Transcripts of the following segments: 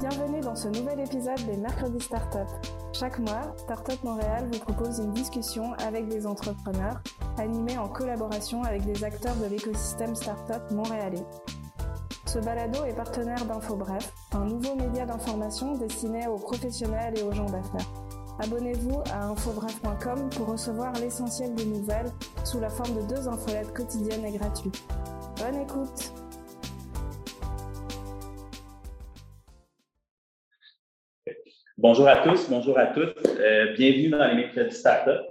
Bienvenue dans ce nouvel épisode des Mercredis Startup. Chaque mois, Startup Montréal vous propose une discussion avec des entrepreneurs, animée en collaboration avec des acteurs de l'écosystème Startup montréalais. Ce balado est partenaire d'InfoBref, un nouveau média d'information destiné aux professionnels et aux gens d'affaires. Abonnez-vous à infobref.com pour recevoir l'essentiel des nouvelles sous la forme de deux infolettes quotidiennes et gratuites. Bonne écoute! Bonjour à tous, bonjour à toutes. Euh, bienvenue dans les Mercredis Startup.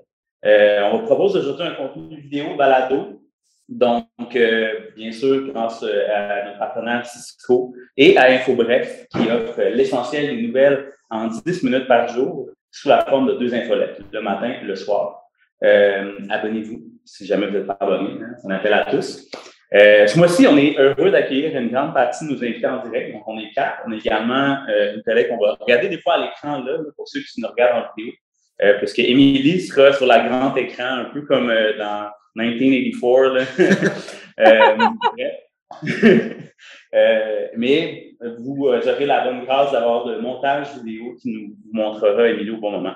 Euh, on vous propose aujourd'hui un contenu vidéo balado. Donc, euh, bien sûr, grâce à notre partenaire Cisco et à InfoBref, qui offre l'essentiel des nouvelles en 10 minutes par jour sous la forme de deux infolettes, le matin et le soir. Abonnez-vous si jamais vous n'êtes pas abonné. Hein, on appelle à tous. Euh, ce mois-ci, on est heureux d'accueillir une grande partie de nos invités en direct. Donc, on est quatre. On est également euh, une collègue qu'on va regarder des fois à l'écran, là, pour ceux qui nous regardent en vidéo. Euh, parce qu'Émilie sera sur la grand écran, un peu comme euh, dans 1984. euh, mais vous aurez la bonne grâce d'avoir le montage vidéo qui nous montrera Émilie au bon moment.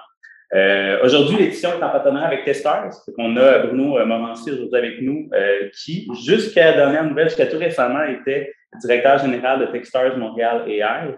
Euh, aujourd'hui, l'édition est en partenariat avec Testers. On a Bruno euh, Morancy aujourd'hui avec nous, euh, qui, jusqu'à la dernière nouvelle, jusqu'à tout récemment, était directeur général de Techstars Montréal AI.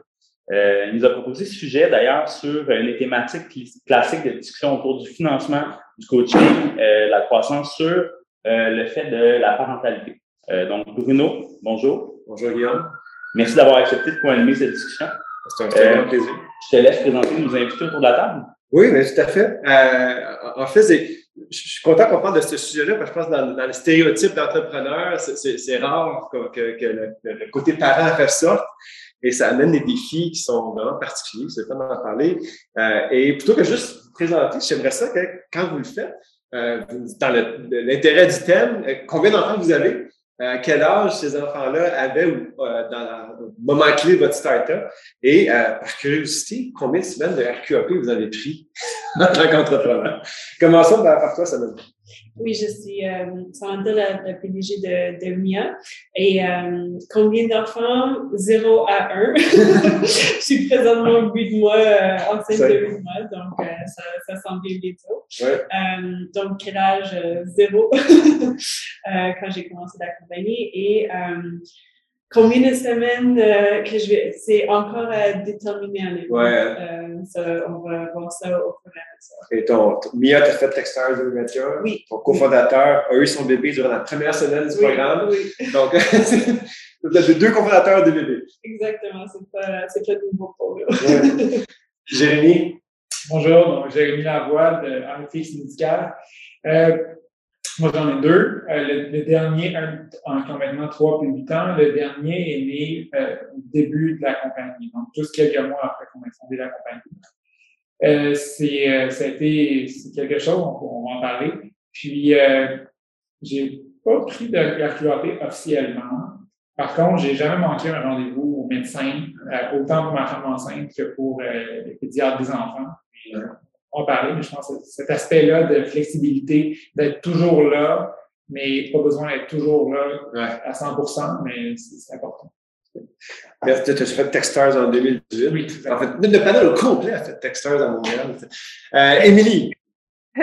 Euh, il nous a proposé ce sujet d'ailleurs sur une thématique classique de discussion autour du financement, du coaching, la croissance sur le fait de la parentalité. donc, Bruno, bonjour. Bonjour Guillaume. Merci d'avoir accepté de co-animer cette discussion. C'est un très plaisir. Je te laisse présenter nos invités autour de la table. Oui, mais tout à fait. Euh, en fait, je suis content qu'on parle de ce sujet-là parce que je pense que dans, dans le stéréotype d'entrepreneur, c'est rare que, que, le, côté parent ressorte et ça amène des défis qui sont vraiment particuliers. C'est le temps d'en parler. Euh, et plutôt que juste présenter, j'aimerais ça que quand vous le faites, euh, dans l'intérêt du thème, euh, combien d'enfants vous avez? Euh, quel âge ces enfants-là avaient euh, dans le moment clé de votre startup? Et euh, par curiosité, combien de semaines de RQAP vous avez pris en tant qu'entrepreneur? Commençons par, par toi, Samantha. Oui, je suis euh, Samantha, la, la PDG de, de MIA. Et euh, combien d'enfants? 0 à 1. je suis présentement au bout de mois, euh, enceinte de 8 mois, donc euh, ça, ça semble bien bientôt. Ouais. Euh, donc, quel âge? Euh, zéro, euh, quand j'ai commencé l'accompagner. Et euh, combien de semaines euh, que je vais... C'est encore à déterminer. Ouais. Euh, ça, on va voir ça au fur et à mesure. Et ton, ton Mia, tu as fait Techstars 2021. Oui. Ton cofondateur a eu son bébé durant la première semaine du Oui, programme. oui. Donc, avez deux cofondateurs de bébés. Exactement, c'est pas, c'est pas nouveau pour. Ouais. Jérémy, Bonjour, donc Jérémy Lavoie de Artix Médical. Euh, moi, j'en ai deux. Euh, le, dernier, un, ont maintenant trois puis huit ans, le dernier est né euh, au début de la compagnie, donc juste quelques mois après qu'on ait fondé la compagnie. Euh, c'est, euh, a été, c'est quelque chose, on, on va en parler. Puis, euh, j'ai pas pris de RQAP officiellement. Par contre, j'ai jamais manqué un rendez-vous au médecin, euh, autant pour ma femme enceinte que pour euh, le pédiatre des enfants. On va parler, mais je pense que cet aspect-là de flexibilité, d'être toujours là, mais pas besoin d'être toujours là Ouais. à 100 mais c'est important. tu as fait Techstars en 2018. Oui, En fait, le panel au complet a fait Techstars à Montréal. Euh, Émilie,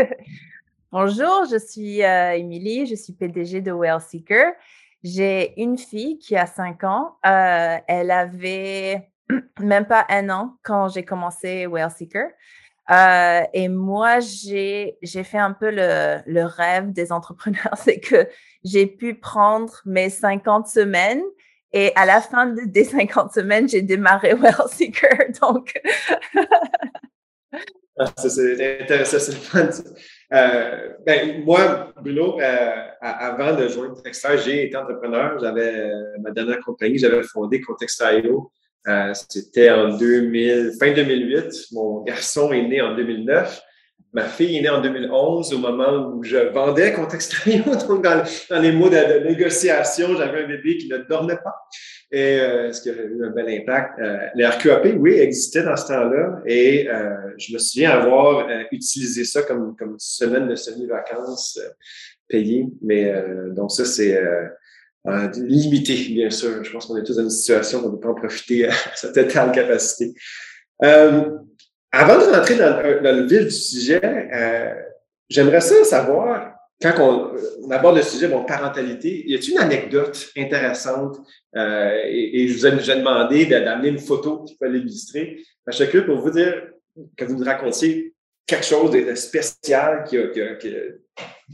Bonjour, je suis euh, Émilie, je suis PDG de Well Seeker. J'ai une fille qui a 5 ans. Euh, elle avait même pas un an quand j'ai commencé Well Seeker. Euh, et moi, j'ai fait un peu le, le rêve des entrepreneurs, c'est que j'ai pu prendre mes 50 semaines et à la fin de- des 50 semaines, j'ai démarré Well Seeker. Donc, Ah, c'est intéressant. Euh, ben, moi, Bruno, euh, avant de joindre Techstars, j'ai été entrepreneur. J'avais ma dernière compagnie, j'avais fondé Contextio. Euh, C'était en 2000, fin 2008. Mon garçon est né en 2009. Ma fille est née en 2011, au moment où je vendais Contextio. Donc, dans, les mois de, négociation, j'avais un bébé qui ne dormait pas. Et euh, ce qui a eu un bel impact. Euh, le RQAP, oui, existait dans ce temps-là. Et euh, je me souviens avoir utilisé ça comme, comme semaine de semi-vacances payée. Mais donc ça, c'est euh, limité, bien sûr. Je pense qu'on est tous dans une situation où on ne peut pas en profiter à sa totale capacité. Euh, avant de rentrer dans, le vif du sujet, euh, j'aimerais ça savoir, quand on, aborde le sujet de parentalité, y a-t-il une anecdote intéressante? Euh, et, je vous ai, demandé d'amener une photo qui peut l'illustrer. À chacun pour vous dire que vous nous racontiez quelque chose de spécial qui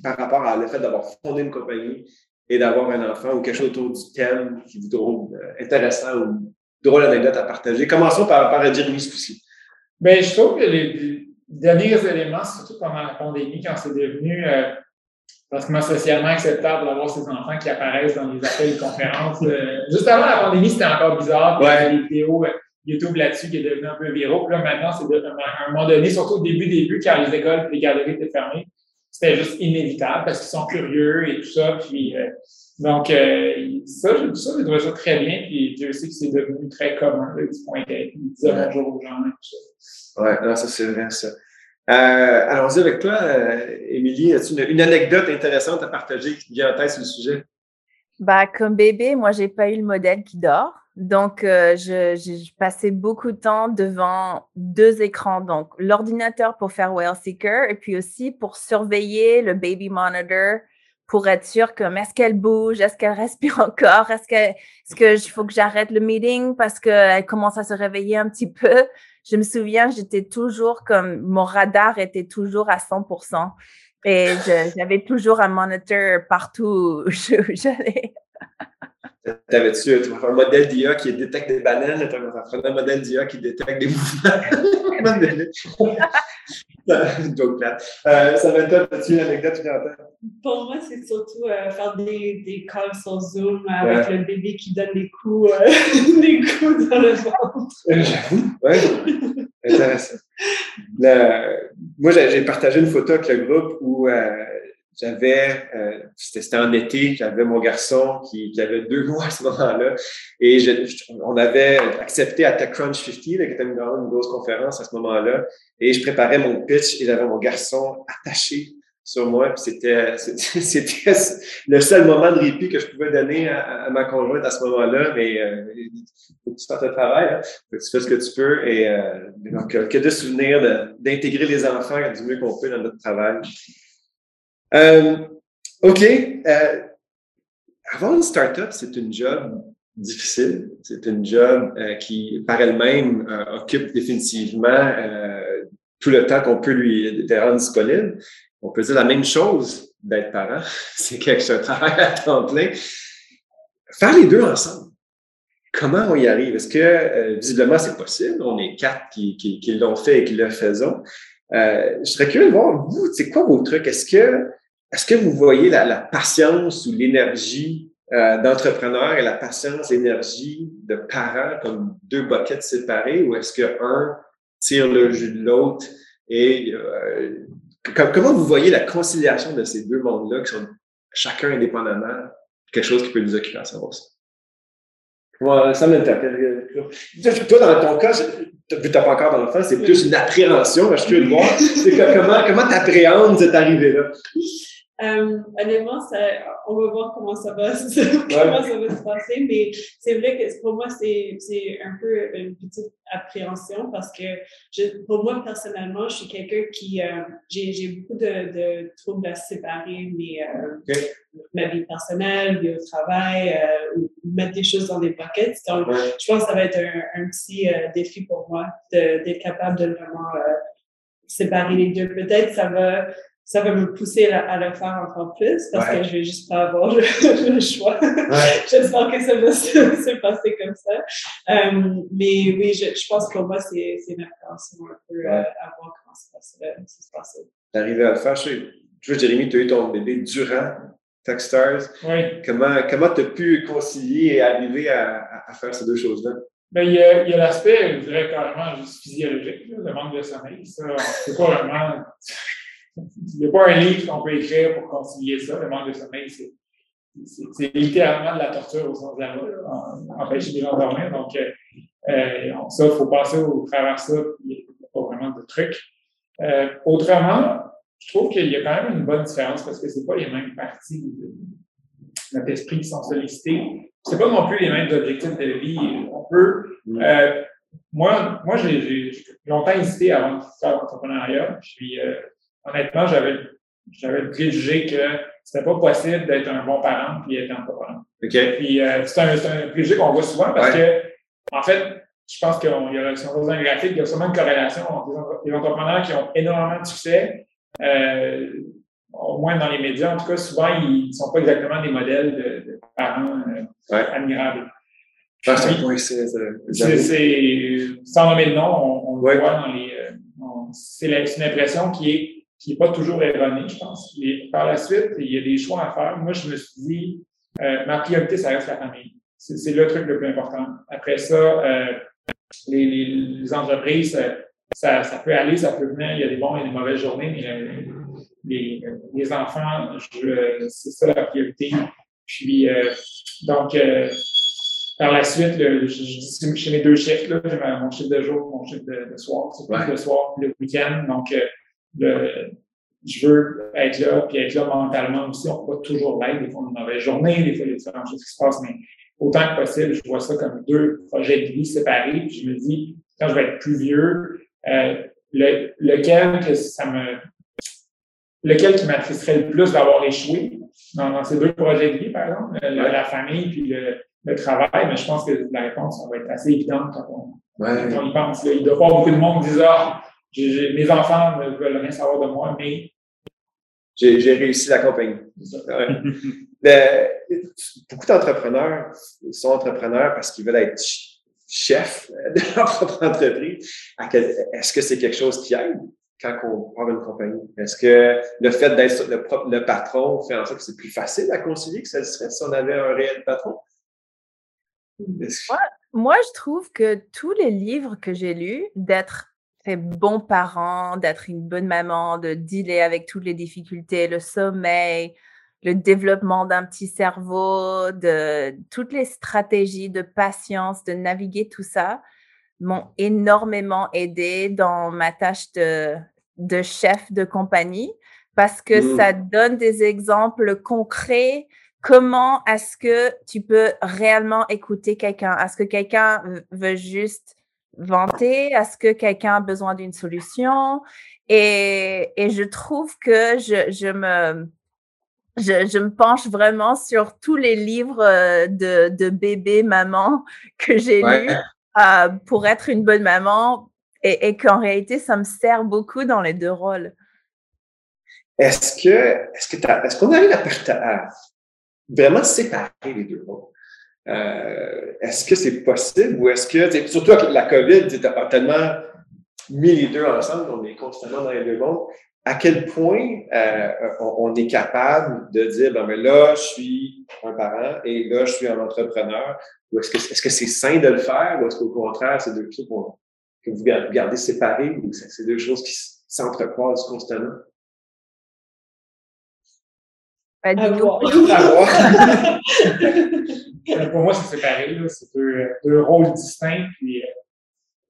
par rapport à le fait d'avoir fondé une compagnie et d'avoir un enfant ou quelque chose autour du thème qui vous trouve euh, intéressant ou drôle anecdote à partager. Commençons par, par Jérémy ce coup-ci. Bien, je trouve que les derniers éléments, surtout pendant la pandémie, quand c'est devenu euh, pratiquement socialement acceptable d'avoir ces enfants qui apparaissent dans les appels de conférences. Euh, juste avant la pandémie, c'était encore bizarre. Il y avait des vidéos YouTube là-dessus qui est devenu un peu viraux. Puis là, maintenant, c'est à un moment donné, surtout au début, début, quand les écoles et les galeries étaient fermées, c'était juste inévitable parce qu'ils sont curieux et tout ça. Puis, euh, donc, euh, ça, je, ça, je trouve ça très bien. Puis, Dieu sait que c'est devenu très commun, là, du point d'être, dire bonjour aux gens et tout ça. Ouais, ça, c'est vrai, ça. Euh, allons-y avec toi, Émilie. As-tu une, une, anecdote intéressante à partager qui te vient en tête sur le sujet? Bah, comme bébé, moi, j'ai pas eu le modèle qui dort. Donc, euh, je, j'ai passé beaucoup de temps devant deux écrans. Donc, l'ordinateur pour faire Well Seeker et puis aussi pour surveiller le baby monitor pour être sûr que est-ce qu'elle bouge, est-ce qu'elle respire encore, est-ce que est-ce que faut que j'arrête le meeting parce qu'elle commence à se réveiller un petit peu. Je me souviens, j'étais toujours comme mon radar était toujours à 100%. Et j'avais toujours un moniteur partout où j'allais. T'avais-tu un modèle d'IA qui détecte des bananes, tu un modèle d'IA qui détecte des mouvements. Donc là, euh, ça va as-tu une anecdote Pour moi, c'est surtout euh, faire des, des calls sur Zoom avec le bébé qui donne des coups, euh, des coups dans le ventre. J'avoue, oui. Intéressant. moi, j'ai partagé une photo avec le groupe où j'avais, euh, c'était en été, j'avais mon garçon qui, qui, avait deux mois à ce moment-là, et je, on avait accepté à TechCrunch 50, qui était une, une grosse conférence à ce moment-là, et je préparais mon pitch et j'avais mon garçon attaché sur moi. C'était, c'était le seul moment de répit que je pouvais donner à, ma conjointe à ce moment-là, mais euh, faut que tu fasses le travail, hein. faut que tu fais ce que tu peux, et euh, donc, euh, que de souvenirs d'intégrer les enfants du mieux qu'on peut dans notre travail. Euh, OK. Euh, avoir une startup, c'est une job difficile. C'est une job euh, qui, par elle-même, euh, occupe définitivement tout le temps qu'on peut lui rendre disponible. On peut dire la même chose d'être parent. c'est quelque chose, travail à temps plein. Faire les deux ensemble. Comment on y arrive? Est-ce que, visiblement, c'est possible? On est quatre qui l'ont fait et qui le faisons. Euh, je serais curieux de voir, vous, c'est quoi vos trucs? Est-ce que, est-ce que vous voyez la, la patience ou l'énergie euh, d'entrepreneur et la patience, l'énergie de parents comme deux buckets séparés ou est-ce que un tire le jus de l'autre et euh, comment vous voyez la conciliation de ces deux mondes-là qui sont chacun indépendamment? Quelque chose qui peut nous occuper à savoir ça? Moi, ça m'interpelle. Toi, dans ton cas, vu que tu n'as pas encore d'enfant, c'est plus une appréhension. Je suis curieux de voir. comment comment tu appréhendes cette arrivée-là? Euh, honnêtement, ça, on va voir comment ça va, comment ça va se passer, mais c'est vrai que pour moi, c'est, c'est un peu une petite appréhension parce que je, pour moi, personnellement, je suis quelqu'un qui, euh, j'ai, j'ai beaucoup de, de troubles à séparer mes, euh, ma vie personnelle, vie au travail, euh, ou mettre des choses dans des buckets. Donc, je pense que ça va être un, un petit euh, défi pour moi d'être capable de vraiment séparer les deux. Peut-être ça va ça va me pousser à, le faire encore plus parce que je vais juste pas avoir le, choix. J'espère que ça va se, passer comme ça. Euh, mais oui, je, je, pense que pour moi, c'est une appréhension un peu euh, à voir comment ça va se, passer. D'arriver à le faire. Tu vois, Jérémy, tu as eu ton bébé durant Techstars. Oui. Comment tu as pu concilier et arriver à, à, faire ces deux choses-là? Ben, il y a, a l'aspect, je dirais carrément juste physiologique, le manque de sommeil. Ça, c'est pas vraiment il n'y a pas un livre qu'on peut écrire pour concilier ça. Le manque de sommeil, c'est littéralement de la torture au sens de la empêcher les gens de dormir. Donc, euh, euh, ça, il faut passer au travers ça, il n'y a pas vraiment de trucs. Euh, autrement, je trouve qu'il y a quand même une bonne différence parce que ce pas les mêmes parties notre esprit qui sont sollicités. C'est pas non plus les mêmes objectifs de vie. On peut. Mm. Euh, moi, moi j'ai longtemps hésité avant de faire l'entrepreneuriat. Honnêtement, j'avais j'avais le préjugé que c'était pas possible d'être un bon parent puis être entrepreneur. OK. Puis euh, c'est un, c'est un préjugé qu'on voit souvent parce que, en fait, je pense qu'il y a, si on un graphique, il y a sûrement une corrélation entre les, entre- les entrepreneurs qui ont énormément de succès, euh, au moins dans les médias, en tout cas, souvent, ils ne sont pas exactement des modèles de, de parents euh, Ouais. admirables. C'est Puis, un point, c'est, c'est- c'est, c'est- sans nommer le nom, on, on Ouais. le voit dans les. on- c'est, la- c'est une impression qui est qui est pas toujours erronée, je pense. Et par la suite, il y a des choix à faire. Moi, je me suis dit, euh, ma priorité, ça reste la famille. C'est, le truc le plus important. Après ça, euh, les, les, les entreprises, euh, ça, ça peut aller, ça peut venir. Il y a des bons et des mauvaises journées, mais les, les enfants, c'est ça la priorité. Puis, euh, donc, par la suite, le, je, je dis chez mes deux chiffres, là, j'ai mon chiffre de jour, mon chiffre de, de soir, c'est plus Ouais. le soir, le week-end. Donc, le, je veux être là, puis être là mentalement aussi. On peut pas toujours l'être. Des fois, on a une mauvaise journée, des fois, il y a différentes choses qui se passent, mais autant que possible, je vois ça comme deux projets de vie séparés. Puis je me dis, quand je vais être plus vieux, euh, le, lequel que ça me lequel qui m'attristerait le plus d'avoir échoué dans, dans ces deux projets de vie, par exemple, la, Ouais. la famille puis le, le travail, mais je pense que la réponse va être assez évidente quand on, Ouais. quand on y pense. Il doit avoir beaucoup de monde qui disent Ah, mes enfants ne veulent rien savoir de moi, mais J'ai, j'ai réussi la compagnie. Ouais. Ben, beaucoup d'entrepreneurs sont entrepreneurs parce qu'ils veulent être ch- chefs de leur propre entreprise. Est-ce que c'est quelque chose qui aide quand on part une compagnie? Est-ce que le fait d'être le, propre- le patron fait en sorte que c'est plus facile à concilier que ça le serait si on avait un réel patron? Est-ce- Moi, je trouve que tous les livres que j'ai lus, d'être fait bon parent, d'être une bonne maman, de dealer avec toutes les difficultés, le sommeil, le développement d'un petit cerveau, de toutes les stratégies de patience, de naviguer tout ça, m'ont énormément aidé dans ma tâche de, de chef de compagnie parce que Mm. ça donne des exemples concrets comment est-ce que tu peux réellement écouter quelqu'un? Est-ce que quelqu'un veut juste vanter? Est-ce que quelqu'un a besoin d'une solution? Et, et je trouve que je, je me, je, je me penche vraiment sur tous les livres euh, de, de bébé, maman que j'ai Ouais. lus euh, pour être une bonne maman et, et qu'en réalité, ça me sert beaucoup dans les deux rôles. Est-ce que, est-ce que t'as- est-ce qu'on arrive à, à vraiment séparer les deux rôles? Euh, est-ce que c'est possible ou est-ce que, surtout la COVID, tu tellement mis les deux ensemble, on est constamment dans les deux mondes. À quel point euh, on, est capable de dire, ben, mais là, je suis un parent et là, je suis un entrepreneur. Ou est-ce que est-ce que c'est sain de le faire ou est-ce qu'au contraire, c'est deux choses qu'on- que vous gar- gardez séparées ou c'est c'est deux choses qui s'entrecroisent constamment? À dis-nous voir. plus. À voir. Pour moi, c'est séparé. C'est deux, deux rôles distincts. Puis, euh,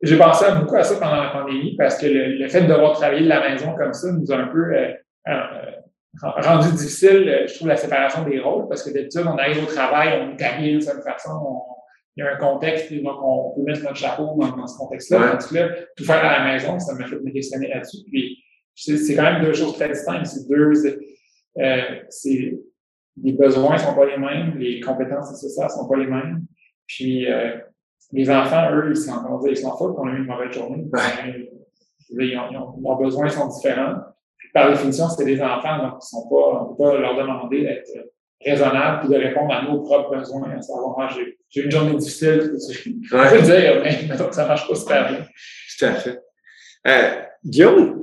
j'ai pensé beaucoup à ça pendant la pandémie parce que le, le fait de devoir travailler de la maison comme ça nous a un peu euh, euh, rendu difficile, je trouve, la séparation des rôles parce que d'habitude, on arrive au travail, on est habillé d'une certaine façon, on- il y a un contexte, puis donc on peut mettre notre chapeau dans, dans ce contexte-là. Ouais. Tandis que là, tout faire à la maison, ça m'a fait me questionner là-dessus. Puis, c'est quand même deux choses très distinctes. C'est deux, c'est les besoins sont pas les mêmes, les compétences nécessaires sont pas les mêmes. Puis euh, les enfants, eux, ils s'en dire, ils foutent qu'on a eu une mauvaise journée. Euh, ils ont- ils ont- leurs besoins sont différents. Puis, par définition, c'est des enfants, donc ils sont pas, on peut pas leur demander d'être raisonnables puis de répondre à nos propres besoins, à savoir, Ah, j'ai j'ai eu une journée difficile, je Ouais. peux le dire, mais ça marche pas super bien. Tout à fait. Euh, Guillaume,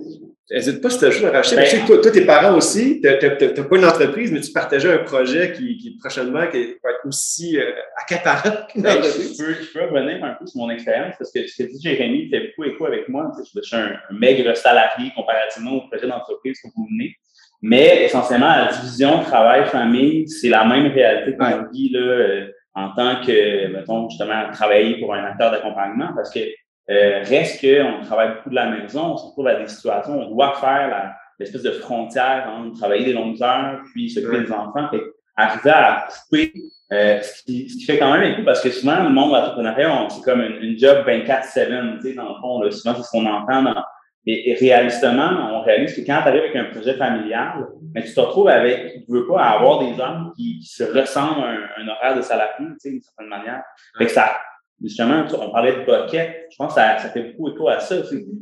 n'hésite pas si tu as juste à racheter. Ben- Je sais que toi, toi, tes parents aussi, tu n'as pas une entreprise, mais tu partageais un projet qui, qui prochainement qui va être aussi euh, accaparant qu'une Ben, entreprise. je, peux, je peux revenir un peu sur mon expérience parce que ce que dit Jérémy fait beaucoup écho avec moi. Je suis un, un maigre salarié comparativement au projet d'entreprise que vous menez. Mais essentiellement, la division travail-famille, c'est la même réalité qu'on Ouais. vit là, euh, en tant que, mettons, justement, travailler pour un acteur d'accompagnement parce que euh, reste qu'on travaille beaucoup de la maison, on se retrouve à des situations où on doit faire l'espèce de frontière entre travailler des longues heures puis s'occuper Ouais. des enfants. Fait arriver à couper euh, ce, qui, ce, qui, fait quand même un coup parce que souvent, le monde de l'entrepreneuriat, c'est comme une, job 24-7, tu sais, dans le fond, là, souvent, c'est ce qu'on entend dans, et, réalistement, on réalise que quand tu arrives avec un projet familial, mais tu te retrouves avec, tu veux pas avoir des hommes qui, se ressemblent à un, horaire de salarié, tu sais, d'une certaine manière. Fait que ça, justement, on parlait de bucket, je pense que ça, ça fait beaucoup écho à ça,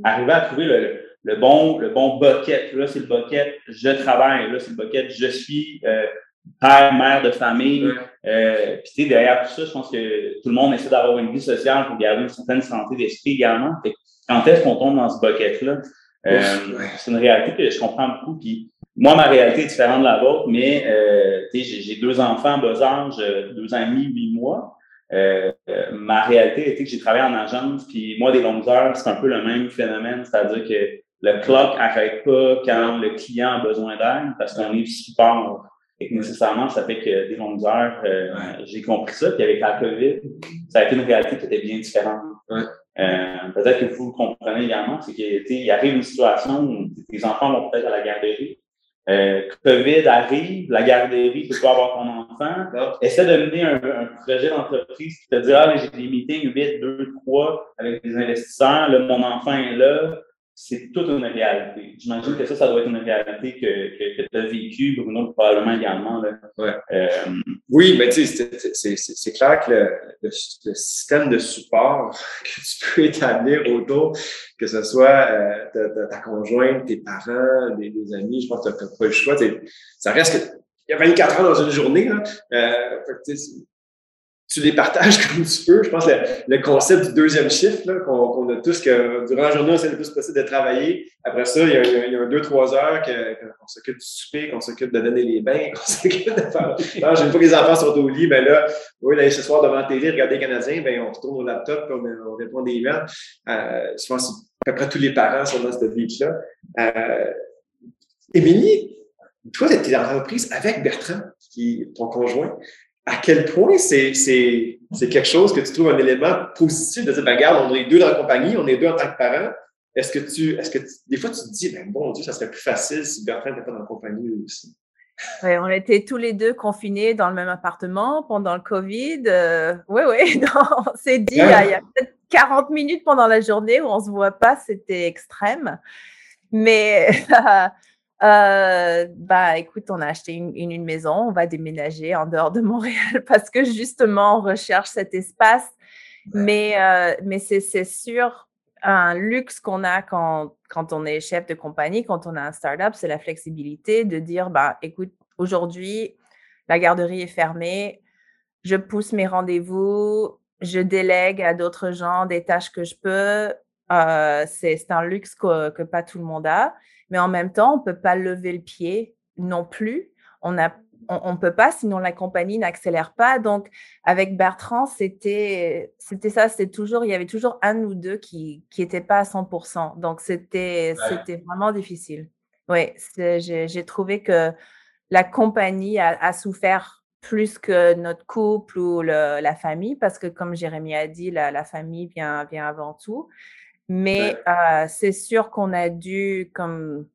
arriver à trouver le, le bon, le bon bucket. Là, c'est le bucket, je travaille. Là, c'est le bucket, je suis euh, père, mère de famille. Euh, puis, tu sais, derrière tout ça, je pense que tout le monde essaie d'avoir une vie sociale pour garder une certaine santé d'esprit également. quand est-ce qu'on tombe dans ce bucket-là? Euh, c'est une réalité que je comprends beaucoup. Puis, moi, ma réalité est différente de la vôtre, mais euh, j'ai deux enfants bas âge, deux ans et demi, huit mois. Euh, ma réalité était que j'ai travaillé en agence, puis moi, des longues heures, c'est un peu le même phénomène, c'est-à-dire que le clock n'arrête pas quand le client a besoin d'aide parce qu'on est support. Et que nécessairement, ça fait que des longues heures, euh, j'ai compris ça. Puis avec la COVID, ça a été une réalité qui était bien différente. Euh, peut-être que vous le comprenez également, c'est qu'il arrive une situation où les enfants vont peut-être à la garderie. Euh, COVID arrive, la garderie, tu peux pas avoir ton enfant. Essaie de mener un, un projet d'entreprise qui te dit Ah, j'ai des meetings 8, 2, 3 avec des investisseurs, là, mon enfant est là c'est toute une réalité. J'imagine que ça, ça doit être une réalité que, que, tu as vécue, Bruno, probablement également. Là. Ouais. Euh, oui, mais tu sais, c'est clair que le, système de support que tu peux établir autour, que ce soit euh, ta, conjointe, tes parents, des, amis, je pense que tu n'as pas le choix. Ça reste que il y a 24 heures dans une journée. Là. Euh, tu les partages comme tu peux. Je pense que le, concept du deuxième shift, qu'on a tous, que durant la journée, on essaie le plus possible de travailler. Après ça, il y a, deux, trois heures qu'on s'occupe du souper, qu'on s'occupe de donner les bains, qu'on s'occupe de faire. Une fois que les enfants sont au lit, ben là, oui, là, ce soir devant la télé, regarder les Canadiens, ben, on retourne au laptop, on, on répond des emails. Euh, je pense que à peu près tous les parents sont dans cette vie-là. Euh, Émilie, toi, tu étais dans l'entreprise avec Bertrand, qui ton conjoint à quel point c'est, c'est, c'est quelque chose que tu trouves un élément positif de dire, ben, regarde, on est deux dans la compagnie, on est deux en tant que parents. Est-ce que tu, est-ce que des fois tu te dis, ben, bon Dieu, ça serait plus facile si Bertrand n'était pas dans la compagnie aussi? Oui, on était tous les deux confinés dans le même appartement pendant le COVID. Euh, oui, oui, on s'est dit, il y a, peut-être 40 minutes pendant la journée où on ne se voit pas, c'était extrême. Mais Euh, bah, écoute, on a acheté une, une, maison, on va déménager en dehors de Montréal parce que justement, on recherche cet espace. Mais, euh, mais c'est sûr, un luxe qu'on a quand, quand on est chef de compagnie, quand on a un startup, c'est la flexibilité de dire, bah, écoute, aujourd'hui, la garderie est fermée, je pousse mes rendez-vous, je délègue à d'autres gens des tâches que je peux. Euh, c'est un luxe que, que, pas tout le monde a. Mais en même temps, on ne peut pas lever le pied non plus. On ne on, peut pas, sinon la compagnie n'accélère pas. Donc, avec Bertrand, c'était ça, toujours, il y avait toujours un ou deux qui n'étaient pas à 100%. Donc, c'était vraiment difficile. Oui, j'ai trouvé que la compagnie a, souffert plus que notre couple ou la famille, parce que comme Jérémy a dit, la, la famille vient, vient avant tout. Mais euh, c'est sûr qu'on a dû comme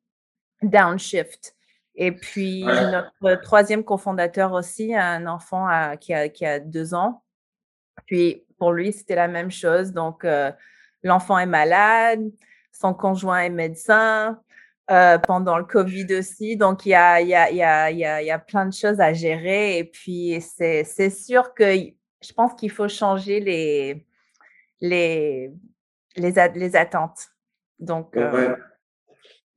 downshift. Et puis, notre troisième cofondateur aussi, un enfant qui, a, qui, a, deux ans. Puis, pour lui, c'était la même chose. Donc, euh, l'enfant est malade, son conjoint est médecin, euh, pendant le COVID aussi. Donc, il y a, y, a, y, a, y a, plein de choses à gérer. Et puis, c'est sûr que je pense qu'il faut changer les, les, les, les attentes. Donc, euh,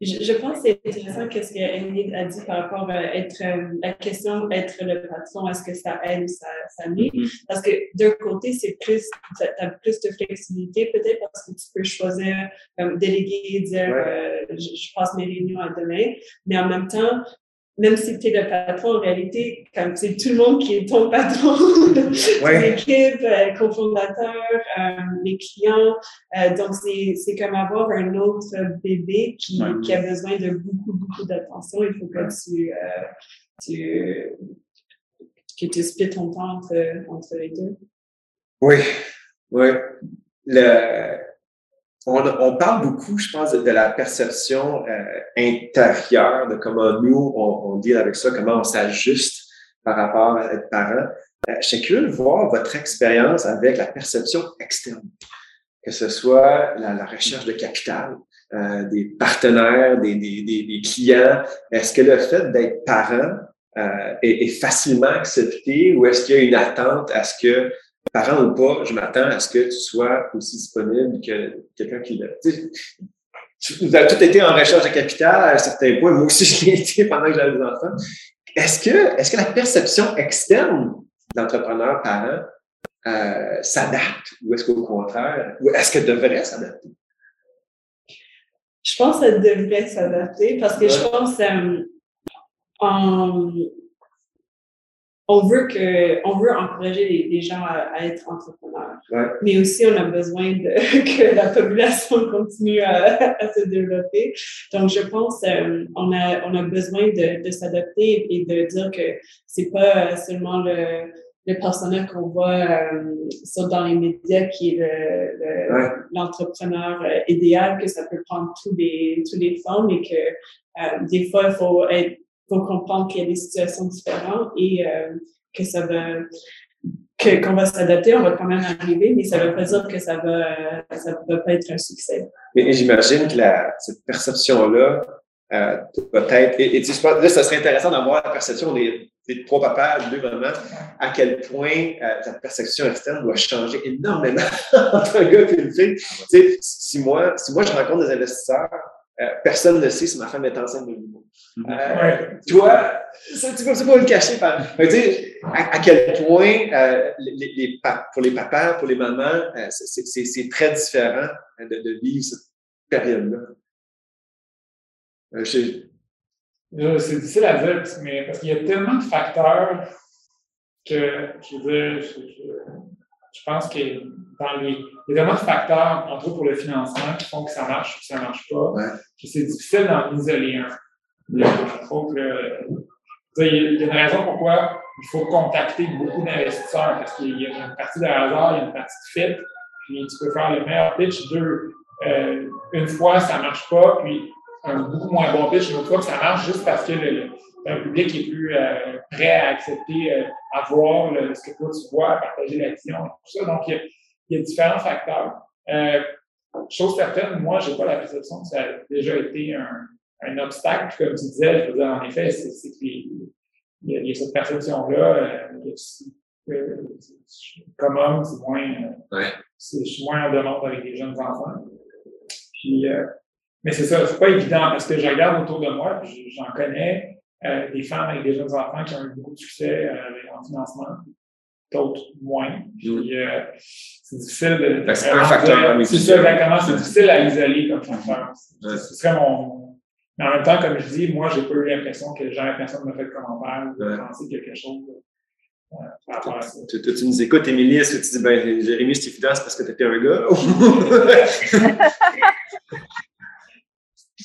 je, pense que c'est intéressant ce que a dit par rapport à être euh, la question être le patron, est-ce que ça aide ou ça, ça nuit? Mm-hmm. Parce que d'un côté, c'est plus, tu as plus de flexibilité peut-être parce que tu peux choisir, comme déléguer, dire euh, je, je, passe mes réunions à demain, mais en même temps, même si tu es le patron, en réalité, comme c'est tout le monde qui est ton patron, l'équipe, euh, cofondateur, euh, les clients. Euh, donc, c'est comme avoir un autre bébé qui, qui a besoin de beaucoup, beaucoup d'attention. Il faut que tu, euh, tu, que tu splits ton temps entre, entre les deux. Oui, oui. Le, on, parle beaucoup, je pense, de, la perception euh, intérieure, de comment nous, on, on avec ça, comment on s'ajuste par rapport à être parent. Euh, je curieux de voir votre expérience avec la perception externe, que ce soit la, recherche de capital, euh, des partenaires, des, des, des, clients. Est-ce que le fait d'être parent euh, est, est, facilement accepté ou est-ce qu'il y a une attente à ce que, parent ou pas, je m'attends à ce que tu sois aussi disponible que quelqu'un qui l'a. Vous avez tout été en recherche de capital à un certain point. Moi aussi, je l'ai été pendant que j'avais des enfants. Est-ce que, est-ce que la perception externe d'entrepreneur parent euh, s'adapte ou est-ce qu'au contraire, ou est-ce qu'elle devrait s'adapter? Je pense qu'elle devrait s'adapter parce que je pense euh, en, on veut que, on veut encourager les, gens à, être entrepreneurs. Mais aussi, on a besoin de, que la population continue à, se développer. Donc, je pense, euh, on a, on a besoin de, de s'adapter et de dire que c'est pas seulement le, le personnel qu'on voit euh, dans les médias qui est l'entrepreneur euh, idéal, que ça peut prendre tous les, tous les formes et que euh, des fois, il faut être faut comprendre qu'il y a des situations différentes et euh, que ça va que qu'on va s'adapter, on va quand même arriver, mais ça ne veut pas dire que ça va ça va pas être un succès. J'imagine que la, cette perception-là euh, peut-être, et, et là, ça serait intéressant d'avoir la perception des, trois papas, deux mamans, à quel point euh, ta perception externe doit changer énormément entre un gars et une fille. Tu sais, si moi, si moi je rencontre des investisseurs, euh, personne ne sait si ma femme est enceinte de nouveau. Mm-hmm. Euh, toi, tu peux pas le cacher. Par, à, à, quel point, euh, les, les, pour les papas, pour les mamans, c'est très différent de, de vivre cette période-là. c'est difficile à dire, mais parce qu'il y a tellement de facteurs que, je veux dire, je pense que dans les, il y a tellement de facteurs, entre autres pour le financement, qui font que ça marche ou que ça ne marche pas, que c'est difficile d'en isoler un. Il y, a, une raison pourquoi il faut contacter beaucoup d'investisseurs, parce qu'il y a une partie de hasard, il y a une partie de fit, puis tu peux faire le meilleur pitch. Deux, euh, une fois, ça ne marche pas, puis un beaucoup moins bon pitch une autre fois, ça marche juste parce que le, un public est plus euh, prêt à accepter, euh, à voir ce que toi tu vois, à partager l'action, tout ça. Donc, il y a, différents facteurs. Euh, chose certaine, moi, je n'ai pas la perception que ça a déjà été un, un obstacle. Comme tu disais, je veux dire, en effet, c'est qu'il y, a cette perception-là. Comme homme, c'est moins, ouais. je suis moins en demande avec des jeunes enfants. Puis, mais c'est ça, c'est pas évident parce que je regarde autour de moi, j'en connais, euh, des femmes avec des jeunes enfants qui ont eu beaucoup de succès euh, en financement, d'autres moins. Puis, euh, c'est difficile de. C'est un facteur. C'est ça, exactement. C'est difficile à isoler comme facteur. Ce serait mon. Mais en même temps, comme je dis, moi, j'ai pas eu l'impression que jamais personne m'a fait de commentaire ou de penser quelque chose. Euh, tu, tu, nous écoutes, Émilie, est-ce que tu dis, ben, Jérémy, c'est évident, c'est parce que tu étais un gars?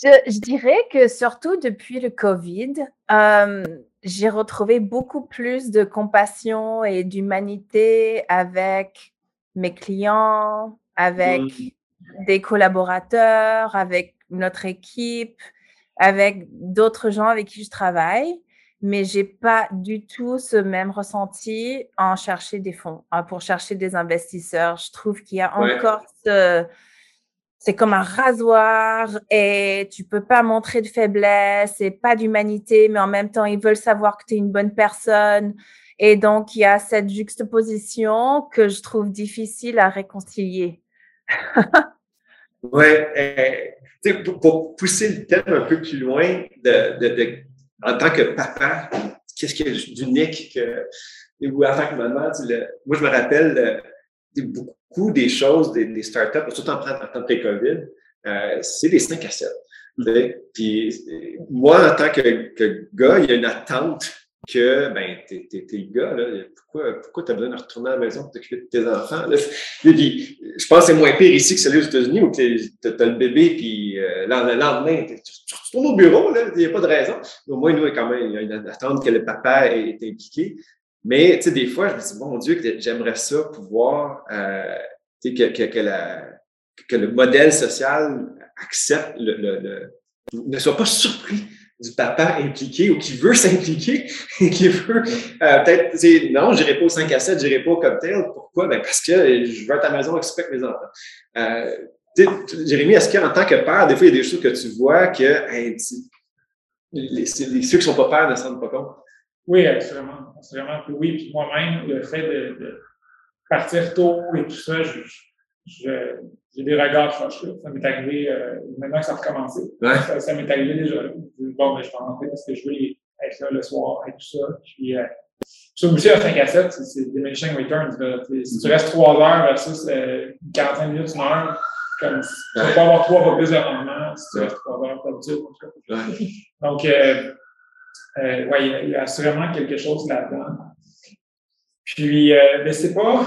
Je, dirais que surtout depuis le COVID, euh, j'ai retrouvé beaucoup plus de compassion et d'humanité avec mes clients, avec mmh. des collaborateurs, avec notre équipe, avec d'autres gens avec qui je travaille. Mais j'ai pas du tout ce même ressenti en chercher des fonds, hein, pour chercher des investisseurs. Je trouve qu'il y a encore ce, c'est comme un rasoir et tu peux pas montrer de faiblesse et pas d'humanité, mais en même temps, ils veulent savoir que tu es une bonne personne. Et donc, il y a cette juxtaposition que je trouve difficile à réconcilier. oui. Pour, pousser le thème un peu plus loin, en tant que papa, qu'est-ce a d'unique que, ou en tant que maman, moi, je me rappelle euh, beaucoup des choses, des, startups, surtout en, en temps de pré-COVID, euh, c'est des 5 à 7. Puis moi, en tant que, gars, il y a une attente que, ben, t'es, t'es, t'es gars, là, pourquoi, pourquoi t'as besoin de retourner à la maison pour t'occuper de tes enfants? Là? Puis, je pense que c'est moins pire ici que celui aux États-Unis où t'as, le bébé, puis euh, le lendemain, tu, retournes au bureau, il n'y a pas de raison. Au moins, nous, quand même, il y a une attente que le papa est impliqué. Mais, tu sais, des fois, je me dis, bon Dieu, j'aimerais ça pouvoir, euh, que, que, que, la, que, le modèle social accepte le, ne soit pas surpris du papa impliqué ou qui veut s'impliquer et qui veut euh, peut-être dire non, je n'irai pas au 5 à 7, je n'irai pas au cocktail. Pourquoi? Ben parce que je veux être à la maison avec mes enfants. Euh, Jérémy, est-ce qu'en tant que père, des fois, il y a des choses que tu vois que les, ceux qui ne sont pas pères ne s'en rendent pas compte? Oui, absolument. Vraiment, oui. Puis moi-même, le fait de, partir tôt et tout ça, j'ai des regards fâchés. Ça m'est arrivé, euh, maintenant que ça a recommencé, ça, m'est arrivé déjà. Bon, ben, je vais rentrer parce que je veux être là le soir et tout ça. Puis, euh, ça aussi, à 5 à 7, c'est diminishing returns. Si tu restes 3 heures versus euh, 45 minutes, une heure, comme, tu vas pas avoir 3 fois plus de rendement si tu restes 3 heures d'habitude. Donc, euh, euh, ouais, il y, a, assurément quelque chose là-dedans. Puis, euh, mais c'est pas,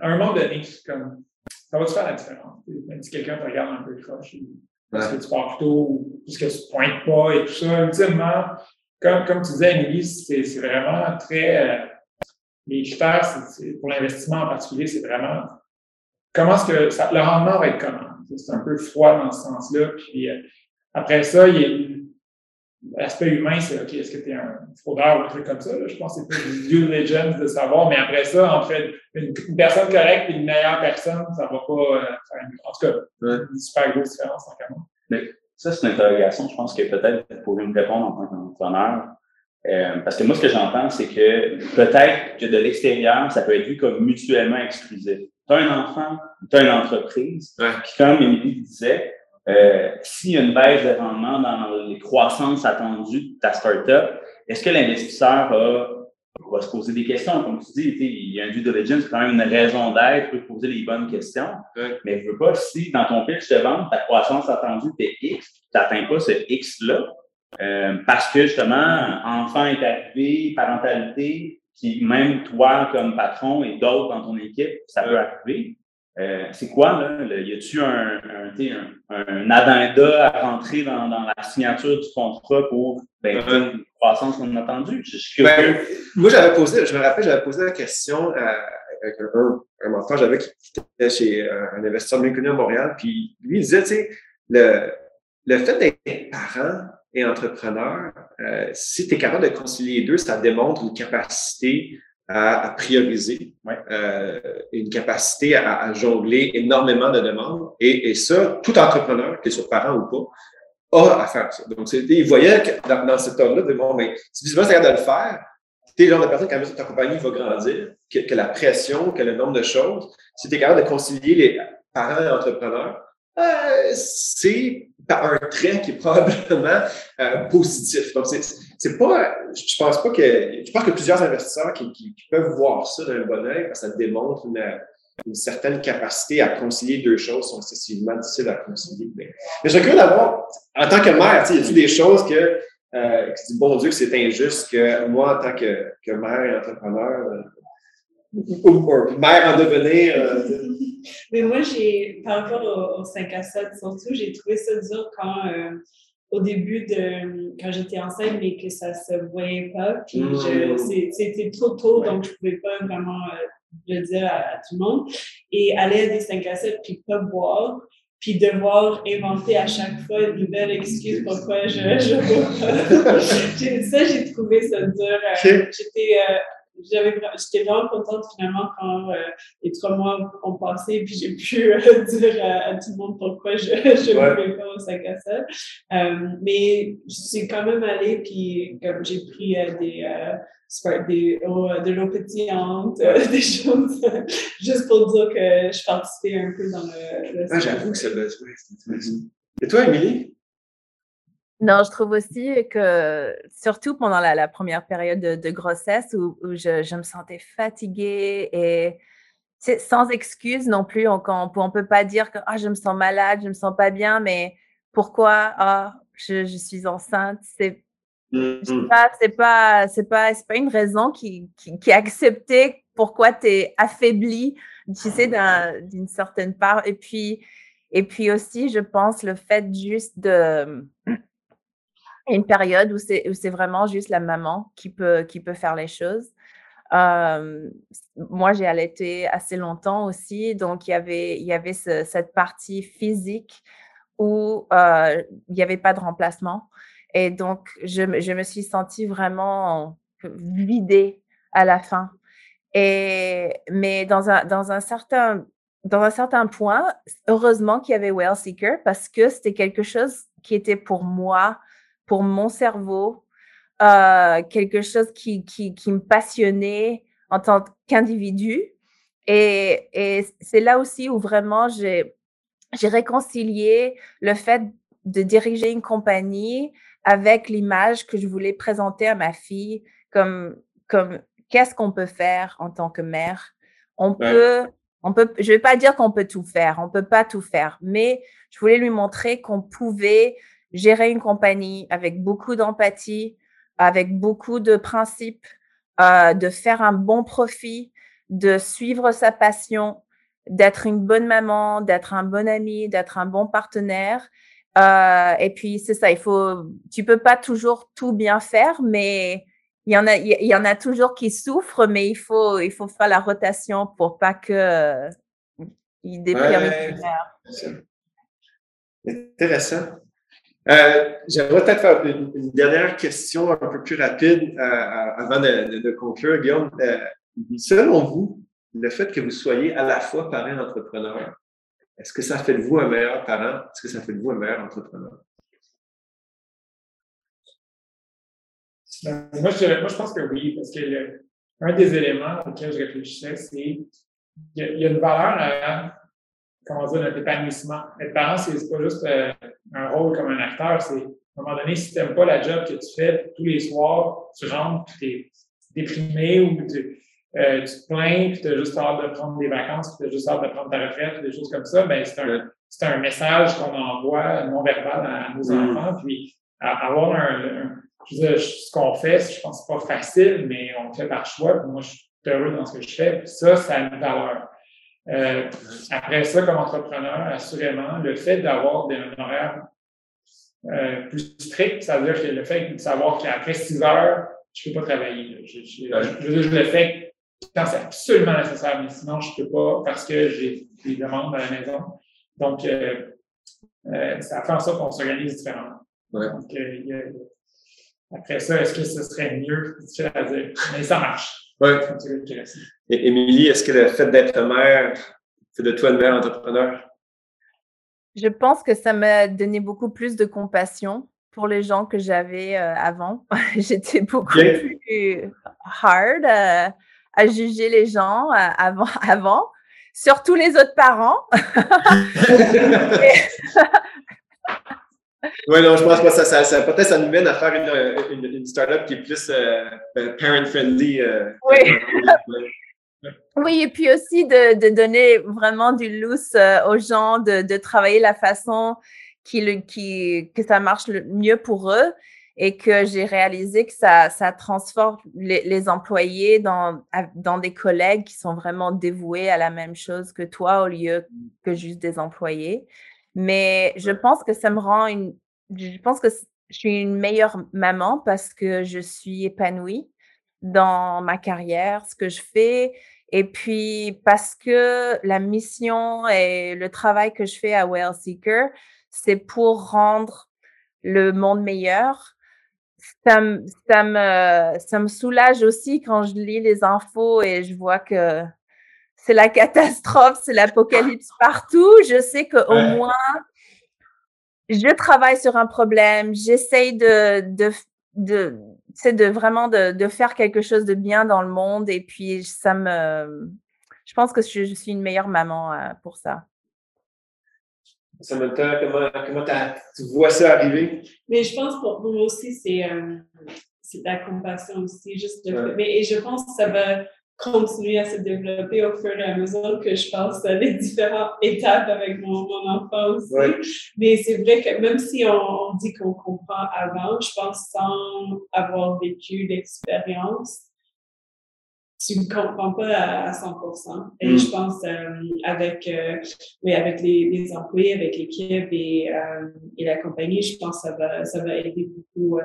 à un moment donné, comme, ça va te faire la différence? Même si quelqu'un te regarde un peu croche, parce que tu pars tôt, ou parce que tu ne pointes pas et tout ça, ultimement, comme, comme tu disais, Émilie, c'est vraiment très. Euh, les critères, pour l'investissement en particulier, c'est vraiment comment est-ce que ça, le rendement va être comment? C'est un peu froid dans ce sens-là. Puis euh, après ça, il y a l'aspect humain, c'est OK, est-ce que tu es un fraudeur ou un truc comme ça? Je pense que c'est plus due legend de savoir, mais après ça, en fait, une, personne correcte et une meilleure personne, ça va pas euh, faire une, en tout cas, une super grosse différence en commun. Mais ça, c'est une interrogation, je pense que peut-être vous pourriez me répondre en tant qu'entrepreneur. Euh, parce que moi, ce que j'entends, c'est que peut-être que de l'extérieur, ça peut être vu comme mutuellement exclusif. Tu as un enfant, tu as une entreprise, puis comme Émilie disait, euh, s'il y a une baisse de rendement dans les croissances attendues de ta startup, est-ce que l'investisseur va se poser des questions? Comme tu dis, il y a un due diligence, c'est quand même une raison d'être, pour poser les bonnes questions. Mais je veux pas, si dans ton pitch de vente, ta croissance attendue est X, tu n'atteins pas ce X-là, euh, parce que justement, enfant est arrivé, parentalité, qui même toi comme patron et d'autres dans ton équipe, ça peut arriver. Euh, c'est quoi, là? Y a-tu un, un, un, addenda à rentrer dans, dans, la signature du contrat pour ben, une croissance qu'on a attendue? Ben, moi, j'avais posé, je me rappelle, j'avais posé la question à, avec un, un mentor j'avais qui était chez euh, un investisseur bien connu à Montréal, puis lui, il disait, tu sais, le, le fait d'être parent et entrepreneur, euh, si tu es capable de concilier les deux, ça démontre une capacité à, prioriser, euh, une capacité à, jongler énormément de demandes. Et, et ça, tout entrepreneur, qu'il soit parent ou pas, a à faire ça. Donc, il voyait que dans, dans cet homme-là, bon, mais si tu veux capable de le faire, tu es le genre de personne, quand ta compagnie va grandir, que, que, la pression, que le nombre de choses, si tu es capable de concilier les parents et entrepreneurs, euh, c'est un trait qui est probablement euh, positif. Donc, c'est pas, je pense pas que, je pense que plusieurs investisseurs qui, qui, peuvent voir ça d'un bon oeil parce que ça démontre une, certaine capacité à concilier deux choses sont excessivement difficiles à concilier. Mais, mais je curieux d'avoir, en tant que mère, y a-t-il des choses que, euh, que tu dis, bon Dieu, que c'est injuste que moi, en tant que, que mère et entrepreneur, ou, mère en devenir, euh, mais moi, j'ai, par rapport au, 5 à 7, surtout, j'ai trouvé ça dur quand, euh, au début de, quand j'étais enceinte, mais que ça se voyait pas. Puis mmh. c'était trop tôt, donc je pouvais pas vraiment euh, le dire à, tout le monde. Et aller à des 5 à 7, puis pas boire, puis devoir inventer à chaque fois une nouvelle excuse pourquoi je ne pas. ça, j'ai trouvé ça dur. Euh, j'étais j'avais j'étais vraiment contente finalement quand euh, les trois mois ont passé puis j'ai pu euh, dire à, tout le monde pourquoi je ne voulais pas au sac à ça euh, mais je suis quand même allée puis comme j'ai pris des des, de l'eau pétillante, des choses, juste pour dire que je participais un peu dans le. ah, j'avoue que c'est besoin. Et toi, Émilie? Non, je trouve aussi que, surtout pendant la, première période de, grossesse où, je, me sentais fatiguée et sans excuse non plus, on ne peut pas dire que ah, je me sens malade, je ne me sens pas bien, mais pourquoi? Ah, je, suis enceinte. C'est mmh pas, pas, pas, pas une raison qui, qui, qui est acceptée pourquoi tu es affaiblie, tu sais, d'une certaine part. Et puis, et puis aussi, je pense le fait juste de une période où c'est, vraiment juste la maman qui peut, qui peut faire les choses. moi, j'ai allaité assez longtemps aussi, donc il y avait, il y avait cette partie physique où il n'y avait pas de remplacement. Et donc, je, je me suis sentie vraiment vidée à la fin. Et, mais dans un, dans un certain dans un certain point, heureusement qu'il y avait Well Seeker parce que c'était quelque chose qui était pour moi, pour mon cerveau, euh, quelque chose qui, qui, qui, me passionnait en tant qu'individu. Et, et c'est là aussi où vraiment j'ai réconcilié le fait de diriger une compagnie avec l'image que je voulais présenter à ma fille comme, comme qu'est-ce qu'on peut faire en tant que mère. On peut, on peut, je vais pas dire qu'on peut tout faire, on peut pas tout faire, mais je voulais lui montrer qu'on pouvait gérer une compagnie avec beaucoup d'empathie, avec beaucoup de principes, euh, de faire un bon profit, de suivre sa passion, d'être une bonne maman, d'être un bon ami, d'être un bon partenaire. Euh, et puis c'est ça, il faut, tu peux pas toujours tout bien faire, mais il y en a, il y en a toujours qui souffrent, mais il faut, il faut faire la rotation pour pas que euh, il déprime. Intéressant. Euh, J'aimerais peut-être faire une, dernière question un peu plus rapide euh, avant de, conclure, Guillaume. Euh, selon vous, le fait que vous soyez à la fois parent entrepreneur, est-ce que ça fait de vous un meilleur parent? Est-ce que ça fait de vous un meilleur entrepreneur? Ben, moi, je, pense que oui, parce que un des éléments auxquels je réfléchissais, c'est qu'il y, a une valeur à comment dire, notre épanouissement. Être parent, c'est pas juste euh, un rôle comme un acteur, c'est à un moment donné, si tu n'aimes pas la job que tu fais tous les soirs, tu rentres, tu es déprimé ou tu, euh, tu te plains, puis tu as juste hâte de prendre des vacances, puis tu as juste hâte de prendre ta retraite, des choses comme ça, ben c'est un, c'est un message qu'on envoie non-verbal à nos mm. enfants, puis avoir un, je veux dire, ce qu'on fait, je pense que c'est pas facile, mais on le fait par choix. Moi, je suis heureux dans ce que je fais. Ça, ça a une valeur. Euh, après ça, comme entrepreneur, assurément, le fait d'avoir des horaires euh, plus stricts, ça veut dire que le fait de savoir qu'après 6 heures, je ne peux pas travailler. Je, je, je, je, le fais quand c'est absolument nécessaire, mais sinon, je ne peux pas parce que j'ai des demandes à la maison. Donc, euh, euh ça fait en sorte qu'on s'organise différemment. Ouais. Donc, il y a, après ça, est-ce que ce serait mieux? C'est à dire. Mais ça marche. Oui. Et Émilie, est-ce que le fait d'être mère fait de toi une mère entrepreneur? Je pense que ça m'a donné beaucoup plus de compassion pour les gens que j'avais euh, avant. J'étais beaucoup plus hard euh, à juger les gens euh, avant, avant, surtout les autres parents. Oui, non, je pense pas ça, ça, ça peut-être ça nous mène à faire une, une, une startup qui est plus ben, parent-friendly. Oui. Oui, et puis aussi de, de donner vraiment du loose euh, aux gens, de, de travailler la façon qui, qui, que ça marche le mieux pour eux et que j'ai réalisé que ça, ça transforme les, les, employés dans, dans des collègues qui sont vraiment dévoués à la même chose que toi au lieu que juste des employés. Mais je pense que ça me rend une. Je pense que je suis une meilleure maman parce que je suis épanouie dans ma carrière, ce que je fais. Et puis parce que la mission et le travail que je fais à Well Seeker, c'est pour rendre le monde meilleur. Ça me, ça, me, ça me soulage aussi quand je lis les infos et je vois que c'est la catastrophe, c'est l'apocalypse partout. Je sais qu'au moins, je travaille sur un problème, j'essaye de, de, de, de vraiment de, de, faire quelque chose de bien dans le monde et puis ça me, je pense que je, suis une meilleure maman euh, pour ça. Samantha, comment, comment tu vois ça arriver? Mais je pense pour moi aussi, c'est euh, la compassion aussi. Juste mais et je pense que ça va continuer à se développer au fur et à mesure que je passe les différentes étapes avec mon, mon enfant aussi. Mais c'est vrai que même si on, dit qu'on comprend avant, je pense sans avoir vécu l'expérience, tu ne comprends pas à, 100%. Et mm. je pense euh, avec, euh, oui, avec les, les, employés, avec l'équipe et, euh, et la compagnie, je pense que ça va, ça va aider beaucoup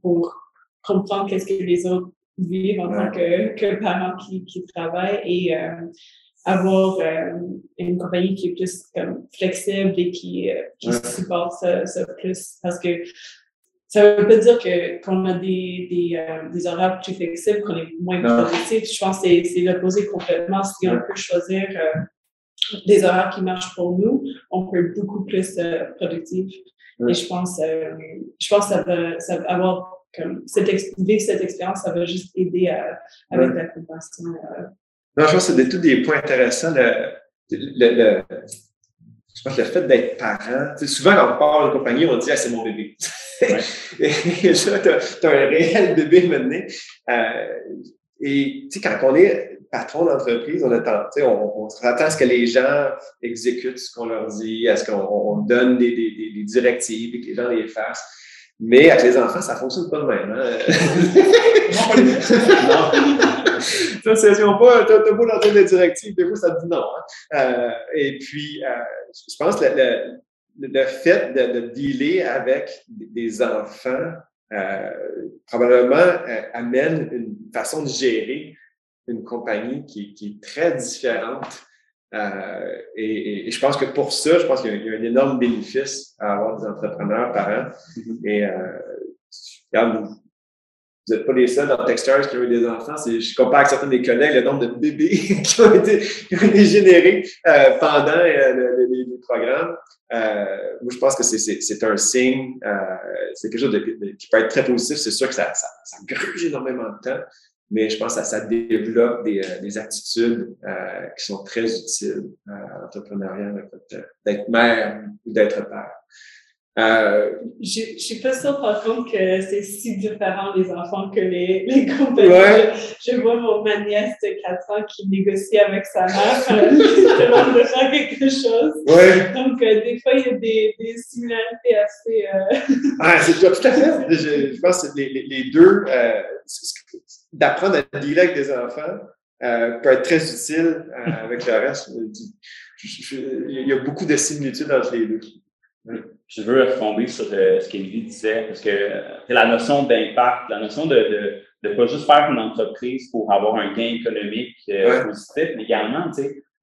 pour comprendre qu'est-ce que les autres vivre en tant que, que parent qui, qui travaille et euh, avoir euh, une compagnie qui est plus comme flexible et qui, euh, qui supporte ça, ça, plus parce que ça ne veut pas dire que qu'on a des, des, des, horaires plus flexibles, qu'on est moins productif. Je pense que c'est l'opposé complètement. Si on peut choisir des horaires qui marchent pour nous, on peut être beaucoup plus productif. Et je pense, je pense que ça va, ça va avoir comme cette vivre cette expérience, ça va juste aider avec la compassion. Non, je pense que c'est tous des points intéressants. Le, le, je pense que le fait d'être parent, souvent quand on parle de compagnie, on dit ah, c'est mon bébé. et tu as, un réel bébé maintenant. Euh, et quand on est patron d'entreprise, on, attend, on, on s'attend à ce que les gens exécutent ce qu'on leur dit, à ce qu'on donne des, des, des, directives et que les gens les fassent. Mais avec les enfants, ça ne fonctionne pas de même. Hein? Ça, on pas, t'as beau leur donner des directives, des fois, ça te dit non. Hein? Euh, et puis, euh, je pense que le, le, fait de, de, dealer avec des enfants euh, probablement euh, amène une façon de gérer une compagnie qui, qui est très différente. Euh, et, et, je pense que pour ça, je pense qu'il y, y, a un énorme bénéfice à avoir des entrepreneurs parents. Mm-hmm. Et euh, regarde, vous n'êtes pas les seuls dans Techstars qui ont eu des enfants. Je compare avec certains de mes collègues le nombre de bébés qui ont été, qui ont été générés euh, pendant euh, le, les, programmes. Euh, moi, je pense que c'est un signe, c'est quelque chose de, qui peut être très positif. C'est sûr que ça, ça, ça gruge énormément de temps, mais je pense que ça, ça développe des, euh, des attitudes qui sont très utiles à l'entrepreneuriat, d'être mère ou d'être père. Euh, je, ne suis pas sûre, par contre, que c'est si différent les enfants que les, les compagnies. Je, vois mon, ma nièce de 4 ans qui négocie avec sa mère quand elle demande de faire quelque chose. Donc, euh, des fois, il y a des, des similarités assez. Euh... Ah, c'est tout à fait. Je, je pense que les, les, les deux, euh, d'apprendre à dealer avec des enfants euh, peut être très utile avec le reste. il y a beaucoup de similitudes entre les deux je veux retomber sur euh, ce qu'Émilie disait, parce que euh, la notion d'impact, la notion de ne pas juste faire une entreprise pour avoir un gain économique euh, positif, mais également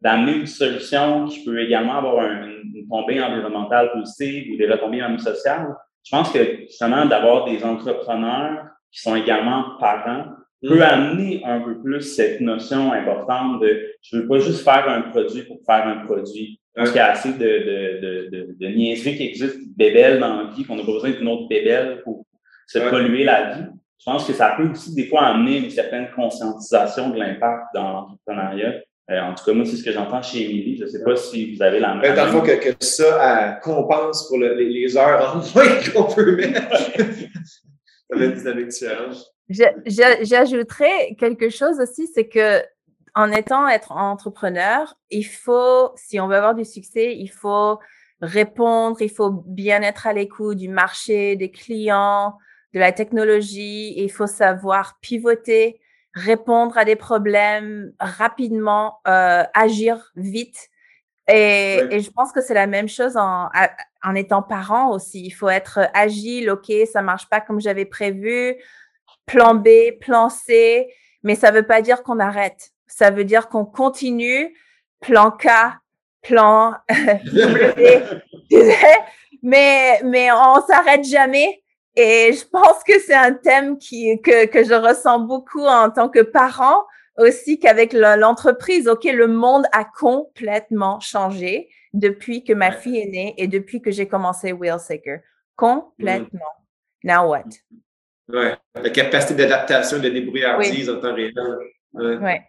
d'amener une solution qui peut également avoir une, tombée environnementale positive ou des retombées même sociales. Je pense que justement d'avoir des entrepreneurs qui sont également parents peut amener un peu plus cette notion importante de je veux pas juste faire un produit pour faire un produit. Parce qu'il y a assez de, de, de, de, de niaiseries qui existent, bébelles dans la vie, qu'on a besoin d'une autre bébelle pour se polluer la vie. Je pense que ça peut aussi des fois amener une certaine conscientisation de l'impact dans l'entrepreneuriat. Euh, en tout cas, moi, c'est ce que j'entends chez Émilie. Je ne sais pas si vous avez la même. Dans le fond, que, que ça compense pour le, les, les, heures en moins qu'on peut mettre. ça va une dynamique différente. J'ajouterais quelque chose aussi, c'est que en étant être entrepreneur, il faut, si on veut avoir du succès, il faut répondre, il faut bien être à l'écoute du marché, des clients, de la technologie, il faut savoir pivoter, répondre à des problèmes rapidement, euh, agir vite. Et, et, je pense que c'est la même chose en, en étant parent aussi. Il faut être agile, OK, ça marche pas comme j'avais prévu, plan B, plan C, mais ça ne veut pas dire qu'on arrête. Ça veut dire qu'on continue, plan K, plan W, mais, mais on s'arrête jamais. Et je pense que c'est un thème qui, que, que je ressens beaucoup en tant que parent aussi qu'avec l'entreprise. OK, le monde a complètement changé depuis que ma fille est née et depuis que j'ai commencé Wheelseeker. Complètement. Now what? Oui, la capacité d'adaptation, de débrouillardise en temps réel. Ouais.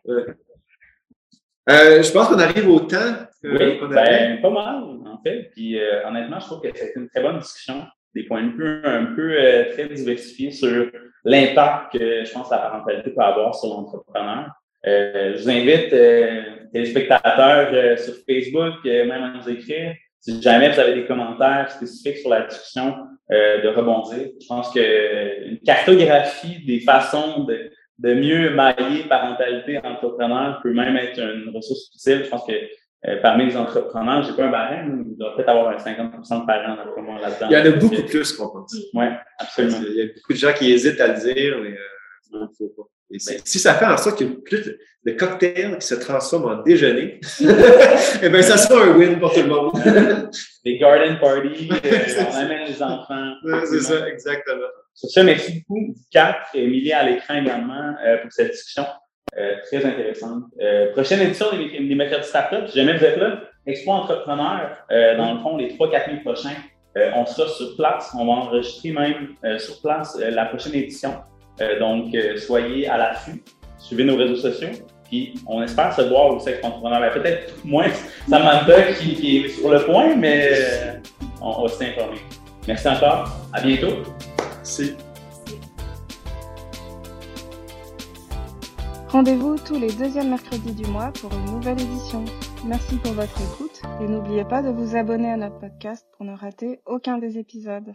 Euh, je pense qu'on arrive au temps. oui, ben, pas mal, en fait. Puis euh, honnêtement, je trouve que c'était une très bonne discussion, des points de vue un peu euh, très diversifiés sur l'impact que je pense la parentalité peut avoir sur l'entrepreneur. je vous invite, téléspectateurs sur Facebook, même à nous écrire. Si jamais vous avez des commentaires spécifiques sur la discussion, euh, de rebondir. Je pense qu'une cartographie des façons de, de mieux mailler parentalité entrepreneur peut même être une ressource utile. Je pense que euh, parmi les entrepreneurs, j'ai pas un barème, il doit peut-être avoir un 50 de parents là-dedans. Il y en a beaucoup plus qu'on pense. Oui, absolument. Il y a beaucoup de gens qui hésitent à le dire, mais euh, faut pas. Et si ça fait en sorte qu'il y a plus de cocktails qui se transforment en déjeuner, eh bien, ça sera un win pour tout le monde. Des garden parties, euh, on amène les enfants. c'est ça, exactement. Sur ça, merci beaucoup, Kat et Emilie à l'écran également euh, pour cette discussion euh, très intéressante. prochaine édition des, des Mercredis Startup, si jamais vous êtes là, Expo Entrepreneur, dans le fond, les 3-4 mois prochains, on sera sur place. On va enregistrer même sur place la prochaine édition. Donc, soyez à l'affût. Suivez nos réseaux sociaux. Puis on espère se voir au sexe entrepreneur. Ben, peut-être moins Samantha qui, qui, est sur le point, mais euh, on, va s'informer. Merci encore. À bientôt. Merci. Rendez-vous tous les deuxièmes mercredis du mois pour une nouvelle édition. Merci pour votre écoute et n'oubliez pas de vous abonner à notre podcast pour ne rater aucun des épisodes.